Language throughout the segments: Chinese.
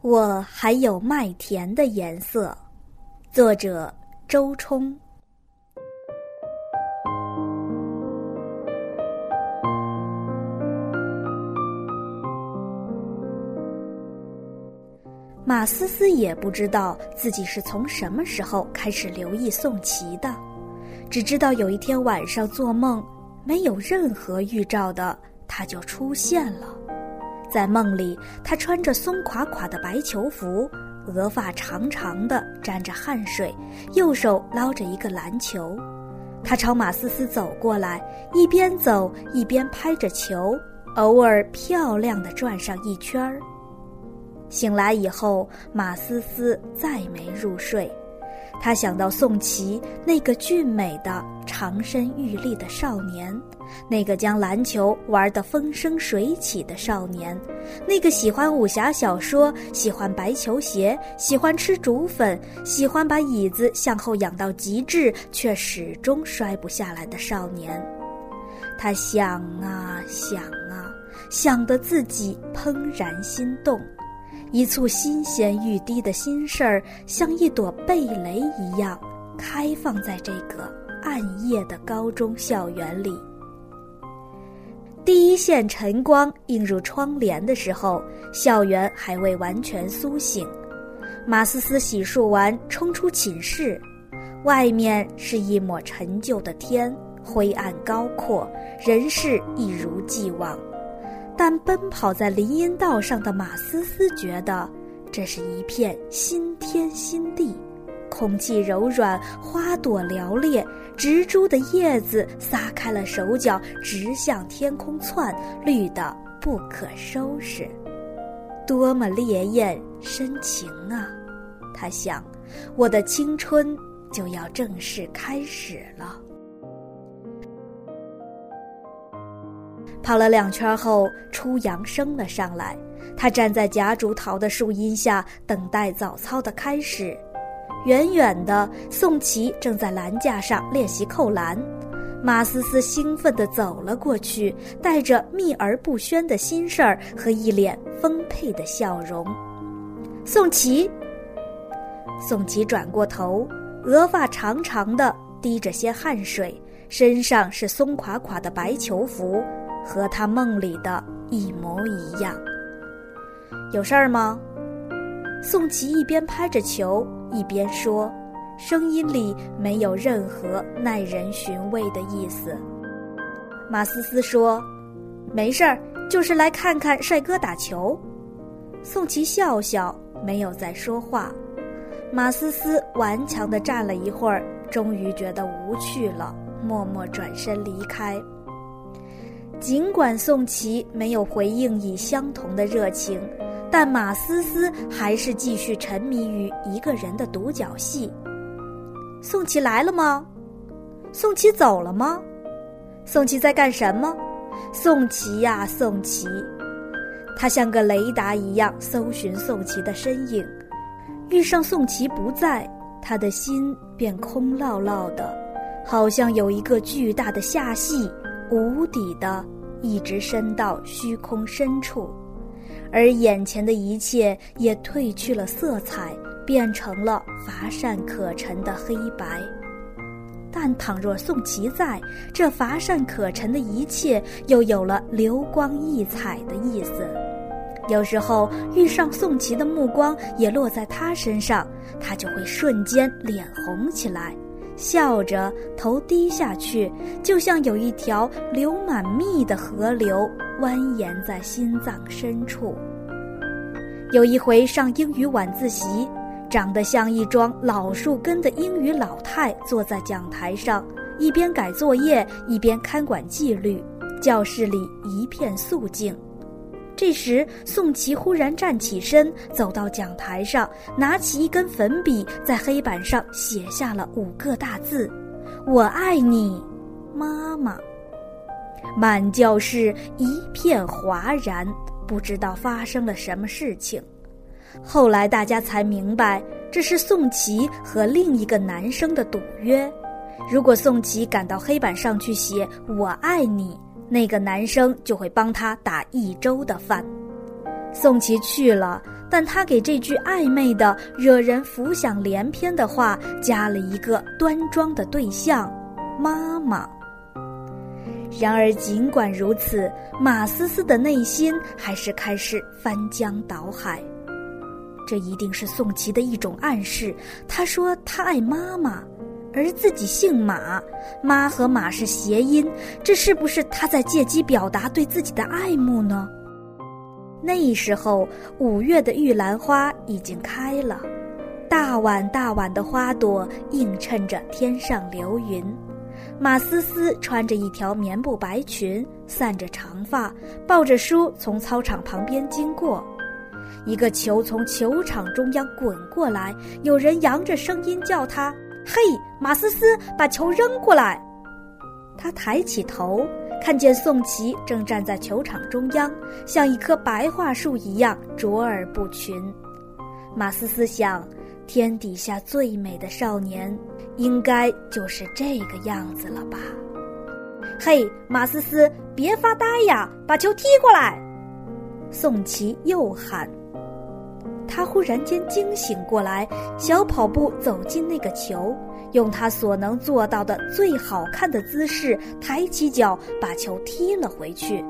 我还有麦田的颜色，作者周冲。马思思也不知道自己是从什么时候开始留意宋琦的，只知道有一天晚上做梦，没有任何预兆的，他就出现了。在梦里，他穿着松垮垮的白球服，额发长长的，沾着汗水，右手捞着一个篮球。他朝马思思走过来，一边走一边拍着球，偶尔漂亮的转上一圈儿。醒来以后，马思思再没入睡。他想到宋琦那个俊美的、长身玉立的少年，那个将篮球玩得风生水起的少年，那个喜欢武侠小说、喜欢白球鞋、喜欢吃竹粉、喜欢把椅子向后仰到极致却始终摔不下来的少年。他想啊想啊，想得自己怦然心动。一簇新鲜欲滴的心事儿，像一朵蓓蕾一样，开放在这个暗夜的高中校园里。第一线晨光映入窗帘的时候，校园还未完全苏醒。马思思洗漱完，冲出寝室，外面是一抹陈旧的天，灰暗高阔，人事一如既往。但奔跑在林荫道上的马思思觉得，这是一片新天新地，空气柔软，花朵寥烈，植株的叶子撒开了手脚，直向天空窜，绿的不可收拾，多么烈焰深情啊！他想，我的青春就要正式开始了。跑了两圈后，初阳升了上来。他站在夹竹桃的树荫下，等待早操的开始。远远的，宋琦正在栏架上练习扣篮。马思思兴奋地走了过去，带着秘而不宣的心事儿和一脸丰沛的笑容。宋琦，宋琦转过头，额发长长的，滴着些汗水，身上是松垮垮的白球服。和他梦里的一模一样。有事儿吗？宋琦一边拍着球一边说，声音里没有任何耐人寻味的意思。马思思说：“没事儿，就是来看看帅哥打球。”宋琦笑笑，没有再说话。马思思顽强地站了一会儿，终于觉得无趣了，默默转身离开。尽管宋琦没有回应以相同的热情，但马思思还是继续沉迷于一个人的独角戏。宋琦来了吗？宋琦走了吗？宋琦在干什么？宋琦呀，宋琦！他像个雷达一样搜寻宋琦的身影，遇上宋琦不在，他的心便空落落的，好像有一个巨大的下隙。无底的，一直伸到虚空深处，而眼前的一切也褪去了色彩，变成了乏善可陈的黑白。但倘若宋琦在，这乏善可陈的一切又有了流光溢彩的意思。有时候遇上宋琦的目光也落在他身上，他就会瞬间脸红起来。笑着，头低下去，就像有一条流满蜜的河流蜿蜒在心脏深处。有一回上英语晚自习，长得像一桩老树根的英语老太坐在讲台上，一边改作业一边看管纪律，教室里一片肃静。这时，宋琦忽然站起身，走到讲台上，拿起一根粉笔，在黑板上写下了五个大字：“我爱你，妈妈。”满教室一片哗然，不知道发生了什么事情。后来大家才明白，这是宋琦和另一个男生的赌约：如果宋琦赶到黑板上去写“我爱你”。那个男生就会帮他打一周的饭。宋琦去了，但他给这句暧昧的、惹人浮想联翩的话加了一个端庄的对象——妈妈。然而，尽管如此，马思思的内心还是开始翻江倒海。这一定是宋琦的一种暗示。他说他爱妈妈，而自己姓马，妈和马是谐音，这是不是他在借机表达对自己的爱慕呢？那时候，五月的玉兰花已经开了，大碗大碗的花朵映衬着天上流云。马思思穿着一条棉布白裙，散着长发，抱着书从操场旁边经过。一个球从球场中央滚过来，有人扬着声音叫他：“嘿，马思思，把球扔过来！”他抬起头，看见宋琦正站在球场中央，像一棵白桦树一样卓尔不群。马思思想，天底下最美的少年，应该就是这个样子了吧？嘿，马思思，别发呆呀，把球踢过来！宋琦又喊。他忽然间惊醒过来，小跑步走进那个球，用他所能做到的最好看的姿势，抬起脚把球踢了回去。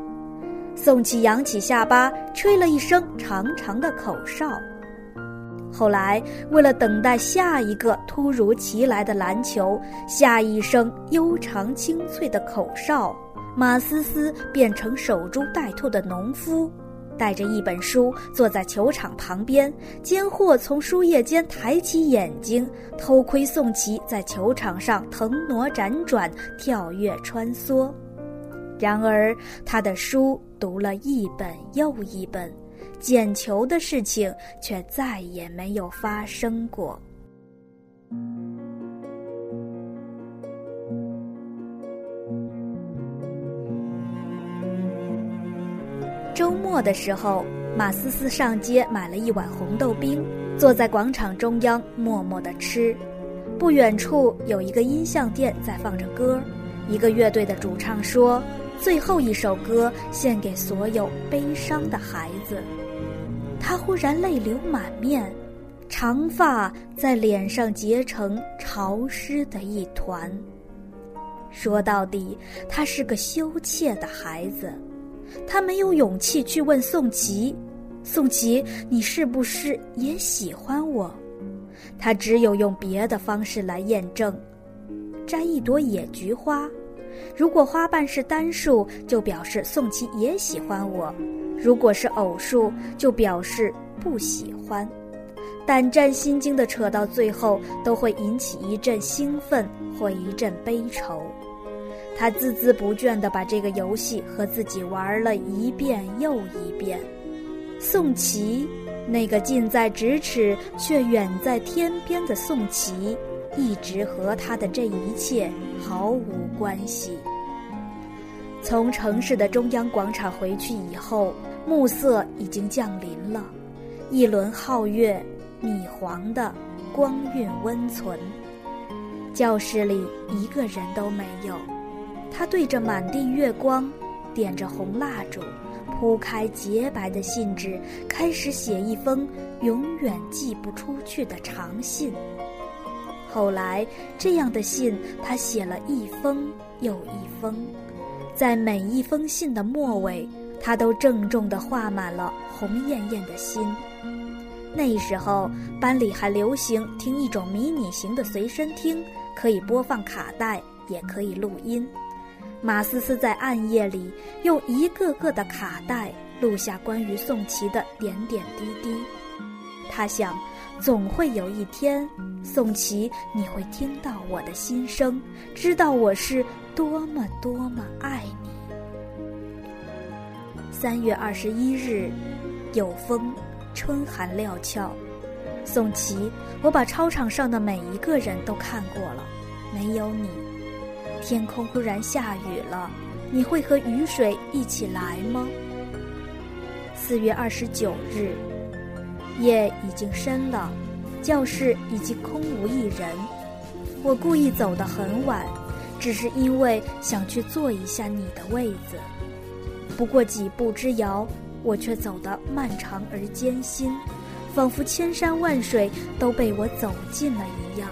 宋琦扬起下巴，吹了一声长长的口哨。后来，为了等待下一个突如其来的篮球，下一声悠长清脆的口哨，马思思变成守株待兔的农夫。带着一本书坐在球场旁边，间或从书页间抬起眼睛偷窥宋琦在球场上腾挪辗转、跳跃穿梭。然而，他的书读了一本又一本，捡球的事情却再也没有发生过。周末的时候，马思思上街买了一碗红豆冰，坐在广场中央默默地吃。不远处有一个音像店在放着歌，一个乐队的主唱说：“最后一首歌献给所有悲伤的孩子。”他忽然泪流满面，长发在脸上结成潮湿的一团。说到底，他是个羞怯的孩子。他没有勇气去问宋琦：“宋琦，你是不是也喜欢我？”他只有用别的方式来验证：摘一朵野菊花，如果花瓣是单数，就表示宋琦也喜欢我；如果是偶数，就表示不喜欢。胆战心惊的扯到最后，都会引起一阵兴奋或一阵悲愁。他孜孜不倦地把这个游戏和自己玩了一遍又一遍。宋琦，那个近在咫尺却远在天边的宋琦，一直和他的这一切毫无关系。从城市的中央广场回去以后，暮色已经降临了，一轮皓月，米黄的，光晕温存。教室里一个人都没有。他对着满地月光，点着红蜡烛，铺开洁白的信纸，开始写一封永远寄不出去的长信。后来，这样的信他写了一封又一封，在每一封信的末尾，他都郑重地画满了红艳艳的心。那时候，班里还流行听一种迷你型的随身听，可以播放卡带，也可以录音。马思思在暗夜里用一个个的卡带录下关于宋琦的点点滴滴。他想，总会有一天，宋琦，你会听到我的心声，知道我是多么多么爱你。三月二十一日，有风，春寒料峭。宋琦，我把操场上的每一个人都看过了，没有你。天空忽然下雨了，你会和雨水一起来吗？四月二十九日，夜已经深了，教室已经空无一人。我故意走得很晚，只是因为想去坐一下你的位子。不过几步之遥，我却走得漫长而艰辛。仿佛千山万水都被我走尽了一样。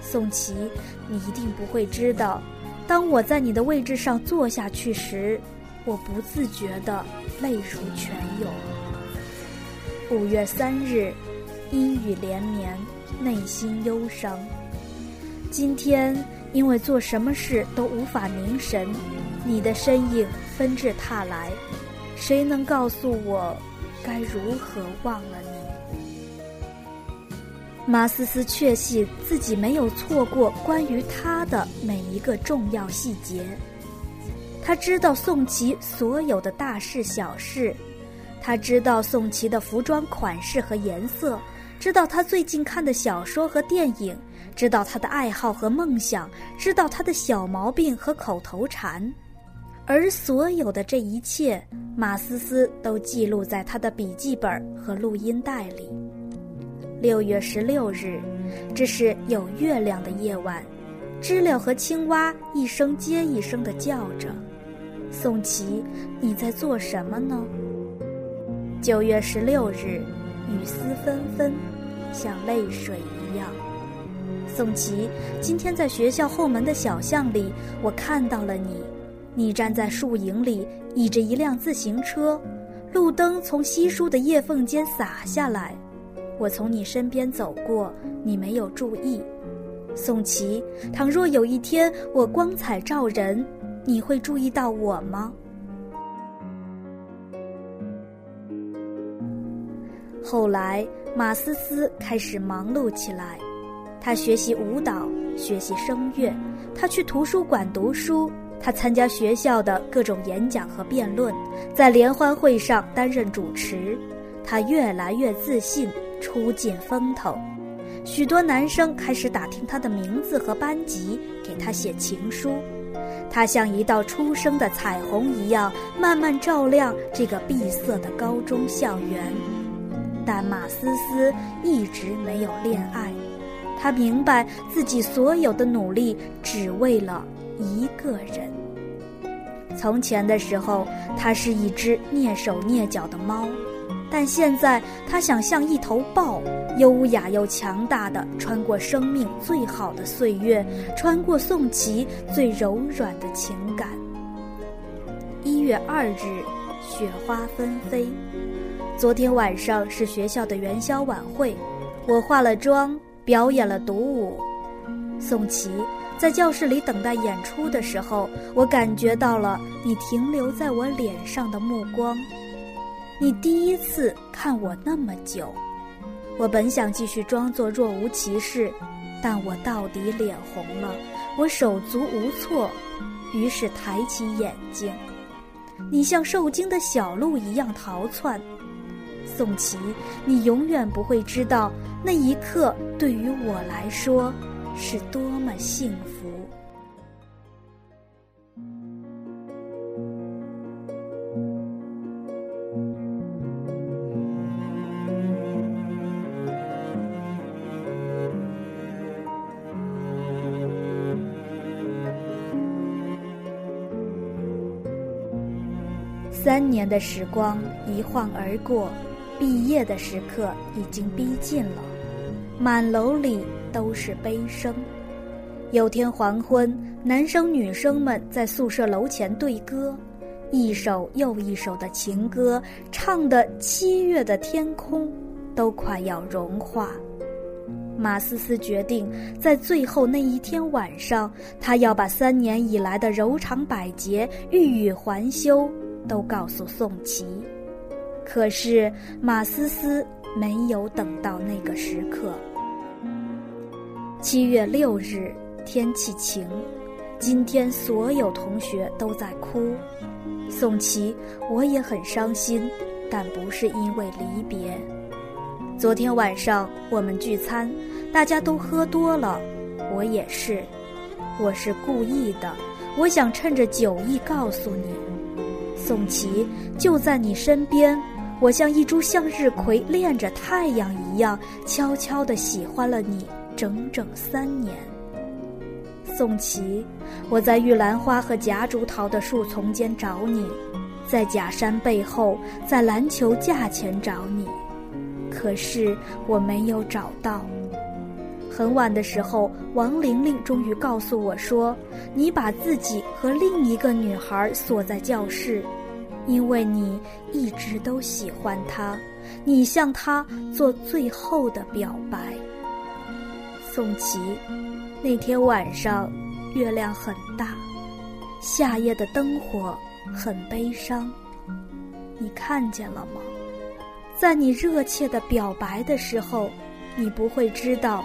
宋琦，你一定不会知道，当我在你的位置上坐下去时，我不自觉的泪如泉涌。五月三日，阴雨连绵，内心忧伤。今天因为做什么事都无法凝神，你的身影纷至沓来，谁能告诉我该如何忘了你？马思思确信自己没有错过关于他的每一个重要细节，他知道宋琦所有的大事小事，他知道宋琦的服装款式和颜色，知道他最近看的小说和电影，知道他的爱好和梦想，知道他的小毛病和口头禅，而所有的这一切，马思思都记录在他的笔记本和录音带里。六月十六日，这是有月亮的夜晚，知了和青蛙一声接一声地叫着。宋琦，你在做什么呢？九月十六日，雨丝纷纷，像泪水一样。宋琦，今天在学校后门的小巷里，我看到了你，你站在树影里，倚着一辆自行车，路灯从稀疏的叶缝间洒下来。我从你身边走过，你没有注意，宋琦。倘若有一天我光彩照人，你会注意到我吗？后来，马思思开始忙碌起来，她学习舞蹈，学习声乐，她去图书馆读书，她参加学校的各种演讲和辩论，在联欢会上担任主持，她越来越自信。出尽风头，许多男生开始打听他的名字和班级，给他写情书。他像一道初升的彩虹一样，慢慢照亮这个闭塞的高中校园。但马思思一直没有恋爱。他明白自己所有的努力只为了一个人。从前的时候，他是一只蹑手蹑脚的猫。但现在，他想像一头豹，优雅又强大的穿过生命最好的岁月，穿过宋琦最柔软的情感。一月二日，雪花纷飞。昨天晚上是学校的元宵晚会，我化了妆，表演了独舞。宋琦在教室里等待演出的时候，我感觉到了你停留在我脸上的目光。你第一次看我那么久，我本想继续装作若无其事，但我到底脸红了，我手足无措，于是抬起眼睛。你像受惊的小鹿一样逃窜，宋琦，你永远不会知道那一刻对于我来说是多么幸福。三年的时光一晃而过，毕业的时刻已经逼近了，满楼里都是悲声。有天黄昏，男生女生们在宿舍楼前对歌，一首又一首的情歌，唱的七月的天空都快要融化。马思思决定在最后那一天晚上，她要把三年以来的柔肠百结、欲语还休。都告诉宋琦，可是马思思没有等到那个时刻。七月六日，天气晴，今天所有同学都在哭。宋琦，我也很伤心，但不是因为离别。昨天晚上我们聚餐，大家都喝多了，我也是，我是故意的，我想趁着酒意告诉你。宋琦就在你身边，我像一株向日葵恋着太阳一样，悄悄地喜欢了你整整三年。宋琦，我在玉兰花和夹竹桃的树丛间找你，在假山背后，在篮球架前找你，可是我没有找到。很晚的时候，王玲玲终于告诉我说：“你把自己和另一个女孩锁在教室，因为你一直都喜欢他，你向他做最后的表白。”宋琦，那天晚上，月亮很大，夏夜的灯火很悲伤。你看见了吗？在你热切的表白的时候，你不会知道。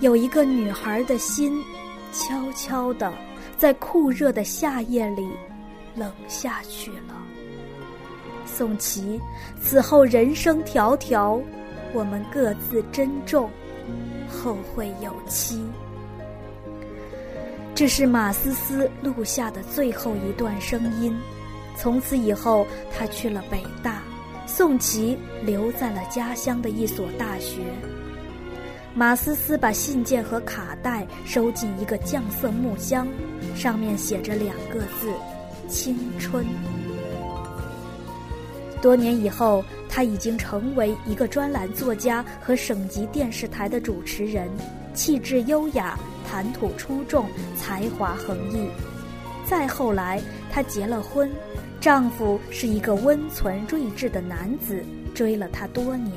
有一个女孩的心，悄悄的在酷热的夏夜里冷下去了。宋琦，此后人生迢迢，我们各自珍重，后会有期。这是马思思录下的最后一段声音。从此以后，他去了北大，宋琦留在了家乡的一所大学。马思思把信件和卡带收进一个酱色木箱，上面写着两个字：青春。多年以后，他已经成为一个专栏作家和省级电视台的主持人，气质优雅，谈吐出众，才华横溢。再后来，她结了婚，丈夫是一个温存睿智的男子，追了她多年。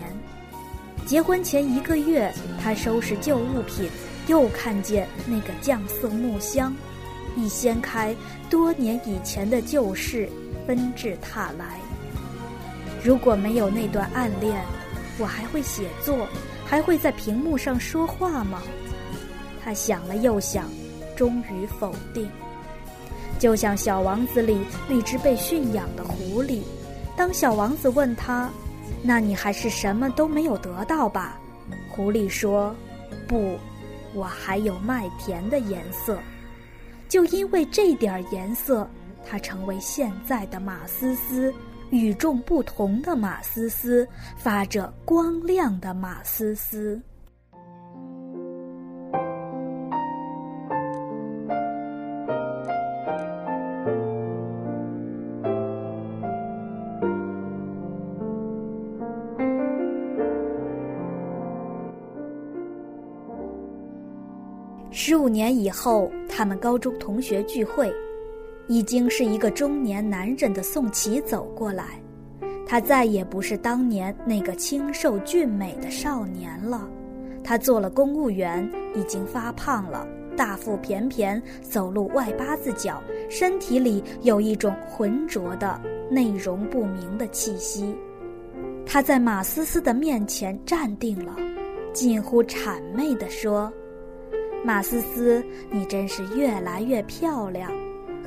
结婚前一个月，他收拾旧物品，又看见那个酱色木箱，一掀开，多年以前的旧事纷至沓来。如果没有那段暗恋，我还会写作，还会在屏幕上说话吗？他想了又想，终于否定。就像《小王子》里那只被驯养的狐狸，当小王子问他。那你还是什么都没有得到吧？狐狸说：“不，我还有麦田的颜色。就因为这点颜色，他成为现在的马思思，与众不同的马思思，发着光亮的马思思。”十五年以后，他们高中同学聚会，已经是一个中年男人的宋琦走过来。他再也不是当年那个清瘦俊美的少年了，他做了公务员，已经发胖了，大腹便便，走路外八字脚，身体里有一种浑浊的、内容不明的气息。他在马思思的面前站定了，近乎谄媚地说。马思思，你真是越来越漂亮。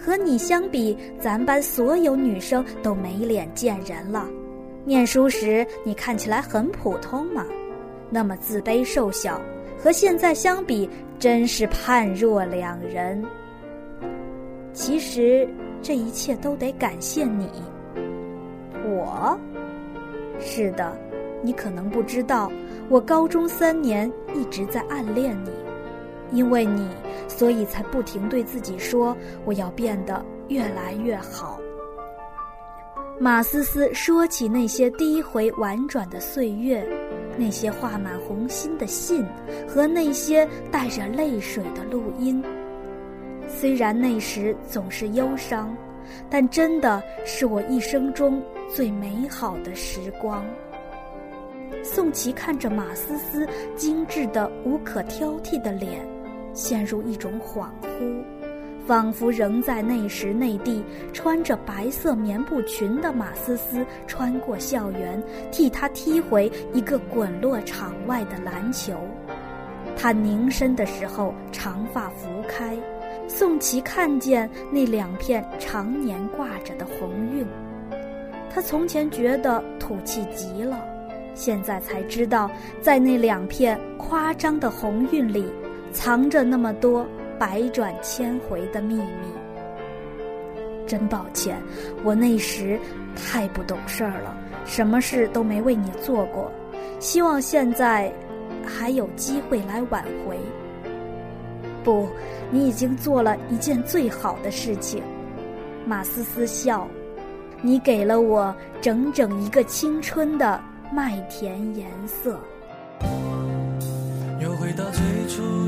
和你相比，咱班所有女生都没脸见人了。念书时你看起来很普通嘛，那么自卑瘦小，和现在相比，真是判若两人。其实这一切都得感谢你。我，是的，你可能不知道，我高中三年一直在暗恋你。因为你，所以才不停对自己说：“我要变得越来越好。”马思思说起那些第一回婉转的岁月，那些画满红心的信和那些带着泪水的录音。虽然那时总是忧伤，但真的是我一生中最美好的时光。宋琦看着马思思精致的、无可挑剔的脸。陷入一种恍惚，仿佛仍在那时内地，穿着白色棉布裙的马思思穿过校园，替他踢回一个滚落场外的篮球。他凝身的时候，长发拂开，宋琦看见那两片常年挂着的红晕。他从前觉得土气极了，现在才知道，在那两片夸张的红晕里。藏着那么多百转千回的秘密，真抱歉，我那时太不懂事儿了，什么事都没为你做过。希望现在还有机会来挽回。不，你已经做了一件最好的事情。马思思笑，你给了我整整一个青春的麦田颜色。又回到最初，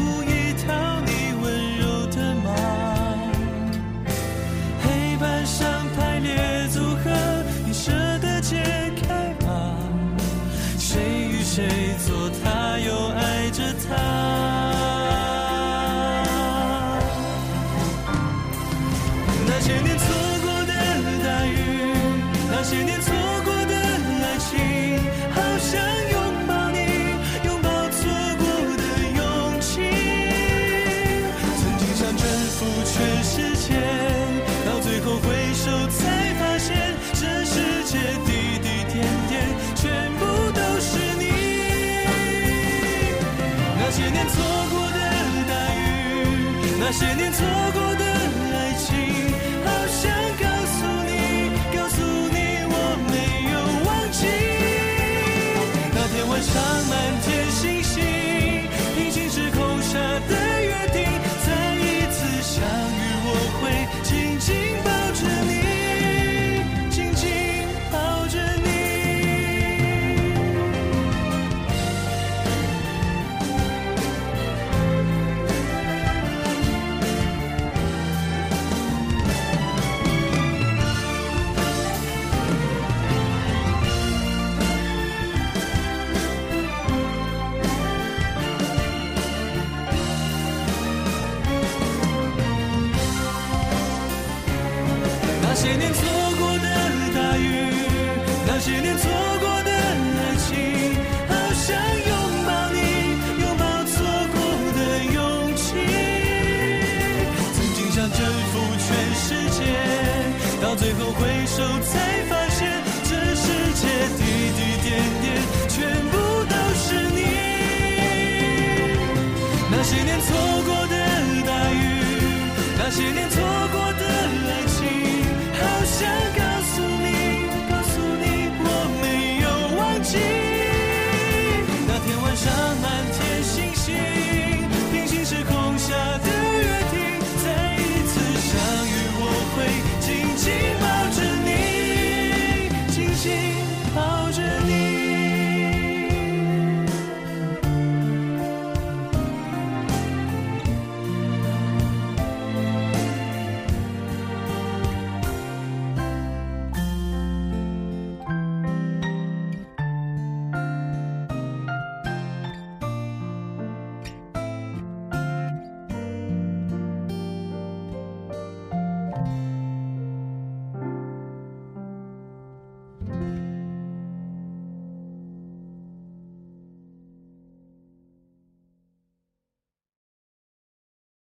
那些年错那些年错过的大雨，那些年错。